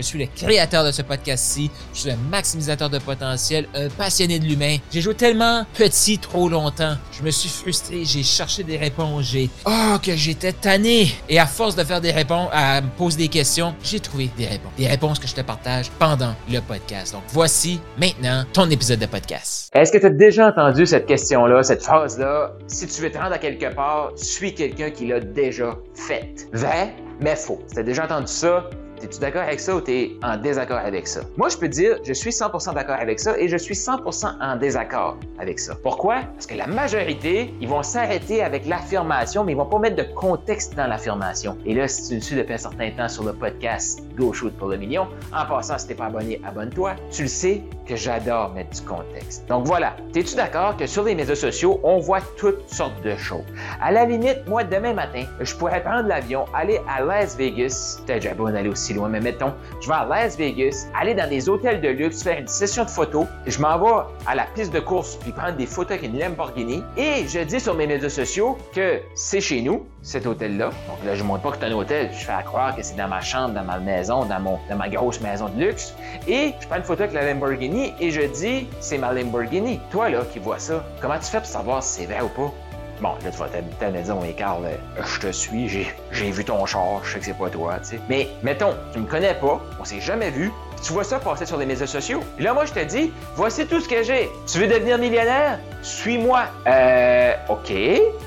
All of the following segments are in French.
je suis le créateur de ce podcast-ci, je suis un maximisateur de potentiel, un passionné de l'humain. J'ai joué tellement petit trop longtemps, je me suis frustré, j'ai cherché des réponses, j'ai oh que j'étais tanné et à force de faire des réponses, à me poser des questions, j'ai trouvé des réponses, des réponses que je te partage pendant le podcast. Donc voici maintenant ton épisode de podcast. Est-ce que tu as déjà entendu cette question-là, cette phrase-là? Si tu veux te rendre à quelque part, suis quelqu'un qui l'a déjà fait. Vrai, mais faux. Tu as déjà entendu ça? Es-tu d'accord avec ça ou tu es en désaccord avec ça? Moi, je peux dire, je suis 100% d'accord avec ça et je suis 100% en désaccord avec ça. Pourquoi? Parce que la majorité, ils vont s'arrêter avec l'affirmation, mais ils vont pas mettre de contexte dans l'affirmation. Et là, si tu me suis depuis un certain temps sur le podcast Go Shoot pour le million, en passant, si t'es pas abonné, abonne-toi. Tu le sais que j'adore mettre du contexte. Donc voilà. Es-tu d'accord que sur les médias sociaux, on voit toutes sortes de choses? À la limite, moi, demain matin, je pourrais prendre l'avion, aller à Las Vegas. Peut-être j'ai aller aussi loin, mais mettons, je vais à Las Vegas, aller dans des hôtels de luxe, faire une session de photos, je m'en vais à la piste de course puis prendre des photos avec une Lamborghini et je dis sur mes médias sociaux que c'est chez nous, cet hôtel-là. Donc là, je ne montre pas que c'est un hôtel, je fais à croire que c'est dans ma chambre, dans ma maison, dans, mon, dans ma grosse maison de luxe. Et je prends une photo avec la Lamborghini et je dis, c'est ma Lamborghini. Toi, là, qui vois ça, comment tu fais pour savoir si c'est vrai ou pas? Bon, là, tu vas te dire, oui, Carl, je te suis, j'ai vu ton char, je sais que c'est pas toi, tu sais. Mais, mettons, tu me connais pas, on s'est jamais vu, tu vois ça passer sur les médias sociaux. Et là, moi, je te dis, voici tout ce que j'ai. Tu veux devenir millionnaire? Suis-moi. Euh, OK.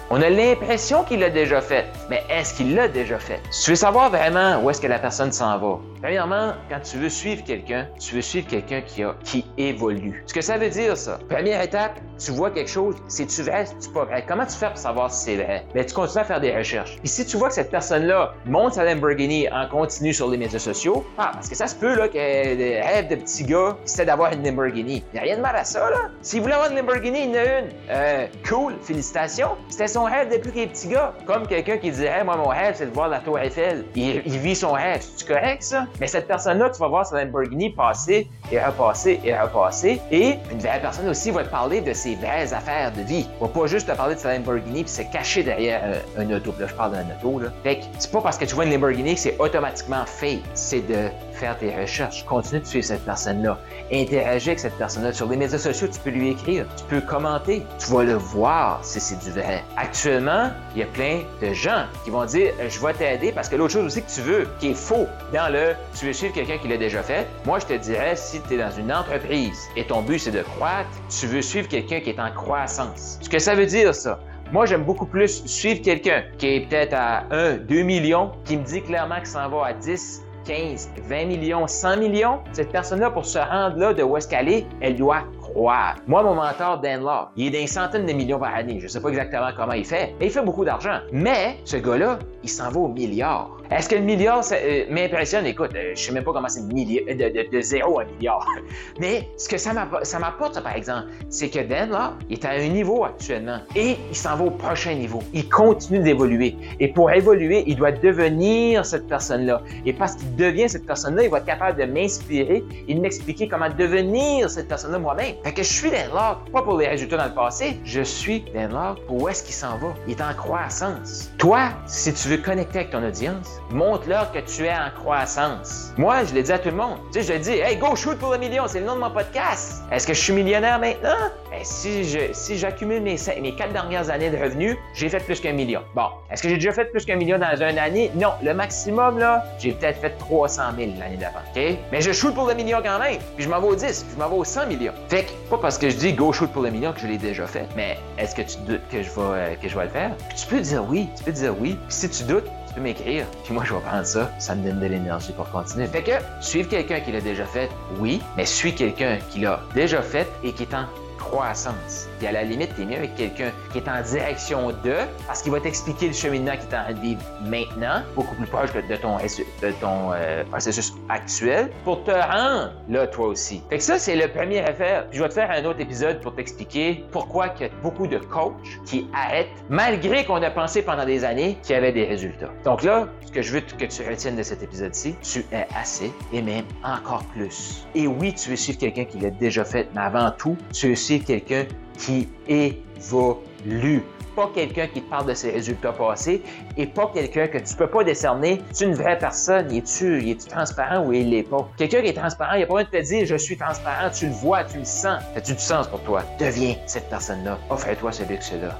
On a l'impression qu'il l'a déjà fait. Mais est-ce qu'il l'a déjà fait? tu veux savoir vraiment où est-ce que la personne s'en va, premièrement, quand tu veux suivre quelqu'un, tu veux suivre quelqu'un qui, a, qui évolue. Ce que ça veut dire, ça? Première étape, tu vois quelque chose, c'est-tu vrai, c'est-tu pas vrai? Comment tu fais pour savoir si c'est vrai? Mais tu continues à faire des recherches. Et si tu vois que cette personne-là monte sa Lamborghini en continu sur les médias sociaux, ah, parce que ça se peut, là, que des rêves de petits gars, c'était d'avoir une Lamborghini. Il n'y a rien de mal à ça, là. S'il voulait avoir une Lamborghini, il en a une. Euh, cool, félicitations. C'était son rêve depuis qu'il est petit gars. Comme quelqu'un qui dirait, moi, mon rêve, c'est de voir la Tour Eiffel. Il, vit son rêve. C'est correct, ça? Mais cette personne-là, tu vas voir sa Lamborghini passer et repasser et repasser. Et une vraie personne aussi va te parler de ses vraies affaires de vie. Il va pas juste te parler de sa Lamborghini puis se cacher derrière euh, un auto. là, je parle d'un auto, là. Fait que c'est pas parce que tu vois une Lamborghini que c'est automatiquement fake. C'est de faire tes recherches. Continue de suivre cette personne-là. Interagis avec cette personne-là. Sur les médias sociaux, tu peux lui écrire. Tu peux commenter. Tu vas le voir si c'est du vrai. Actuellement, il y a plein de gens qui vont dire Je vais t'aider parce que l'autre chose aussi que tu veux, qui est faux dans le tu veux suivre quelqu'un qui l'a déjà fait. Moi, je te dirais si tu es dans une entreprise et ton but c'est de croître, tu veux suivre quelqu'un qui est en croissance. Ce que ça veut dire, ça, moi, j'aime beaucoup plus suivre quelqu'un qui est peut-être à 1, 2 millions, qui me dit clairement qu'il s'en va à 10, 15, 20 millions, 100 millions, cette personne-là, pour se rendre là de où est-ce qu'elle est, elle doit croire. Moi, mon mentor, Dan Law, il est d'un centaine de millions par année. Je ne sais pas exactement comment il fait, mais il fait beaucoup d'argent. Mais ce gars-là, il s'en va au milliard. Est-ce que le milliard euh, m'impressionne? Écoute, euh, je sais même pas comment c'est de, de, zéro à milliard. Mais ce que ça m'apporte, par exemple, c'est que Dan, là, il est à un niveau actuellement et il s'en va au prochain niveau. Il continue d'évoluer. Et pour évoluer, il doit devenir cette personne-là. Et parce qu'il devient cette personne-là, il va être capable de m'inspirer et de m'expliquer comment devenir cette personne-là moi-même. Fait que je suis Dan Locke, pas pour les résultats dans le passé, je suis Dan Locke pour où est-ce qu'il s'en va? Il est en croissance. Toi, si tu veux connecter avec ton audience, montre-leur que tu es en croissance. Moi, je l'ai dit à tout le monde. Tu sais, je dis, hey, go shoot pour le million, c'est le nom de mon podcast. Est-ce que je suis millionnaire maintenant? Ben, si je, si j'accumule mes, mes quatre dernières années de revenus, j'ai fait plus qu'un million. Bon. Est-ce que j'ai déjà fait plus qu'un million dans une année? Non. Le maximum, là, j'ai peut-être fait 300 000 l'année d'avant. OK? Mais je shoot pour le million quand même. Puis je m'en vais au 10, je m'en vais au 100 millions. Fait que, pas parce que je dis go shoot pour le million que je l'ai déjà fait. Mais est-ce que tu doutes que je vais, euh, que je vais le faire? tu peux dire oui. Tu peux dire oui. Puis si tu doutes, peux m'écrire, puis moi je vais prendre ça, ça me donne de l'énergie pour continuer. Fait que, suivre quelqu'un qui l'a déjà fait, oui, mais suis quelqu'un qui l'a déjà fait et qui est en croissance. Puis à la limite, t'es mieux avec quelqu'un qui est en direction de, parce qu'il va t'expliquer le cheminement qui est en train de vivre maintenant, beaucoup plus proche de ton, de ton euh, processus actuel, pour te rendre là, toi aussi. Fait que ça, c'est le premier effet. Puis je vais te faire un autre épisode pour t'expliquer pourquoi il y a beaucoup de coachs qui arrêtent, malgré qu'on a pensé pendant des années qu'il y avait des résultats. Donc là, ce que je veux que tu retiennes de cet épisode-ci, tu es assez et même encore plus. Et oui, tu veux suivre quelqu'un qui l'a déjà fait, mais avant tout, tu veux quelqu'un qui évolue pas quelqu'un qui parle de ses résultats passés et pas quelqu'un que tu peux pas décerner. C'est une vraie personne? Es-tu es transparent ou il l'est pas? Quelqu'un qui est transparent, il n'y a pas besoin de te dire je suis transparent, tu le vois, tu le sens. As-tu du sens pour toi? Deviens cette personne-là. Offre-toi ce luxe-là.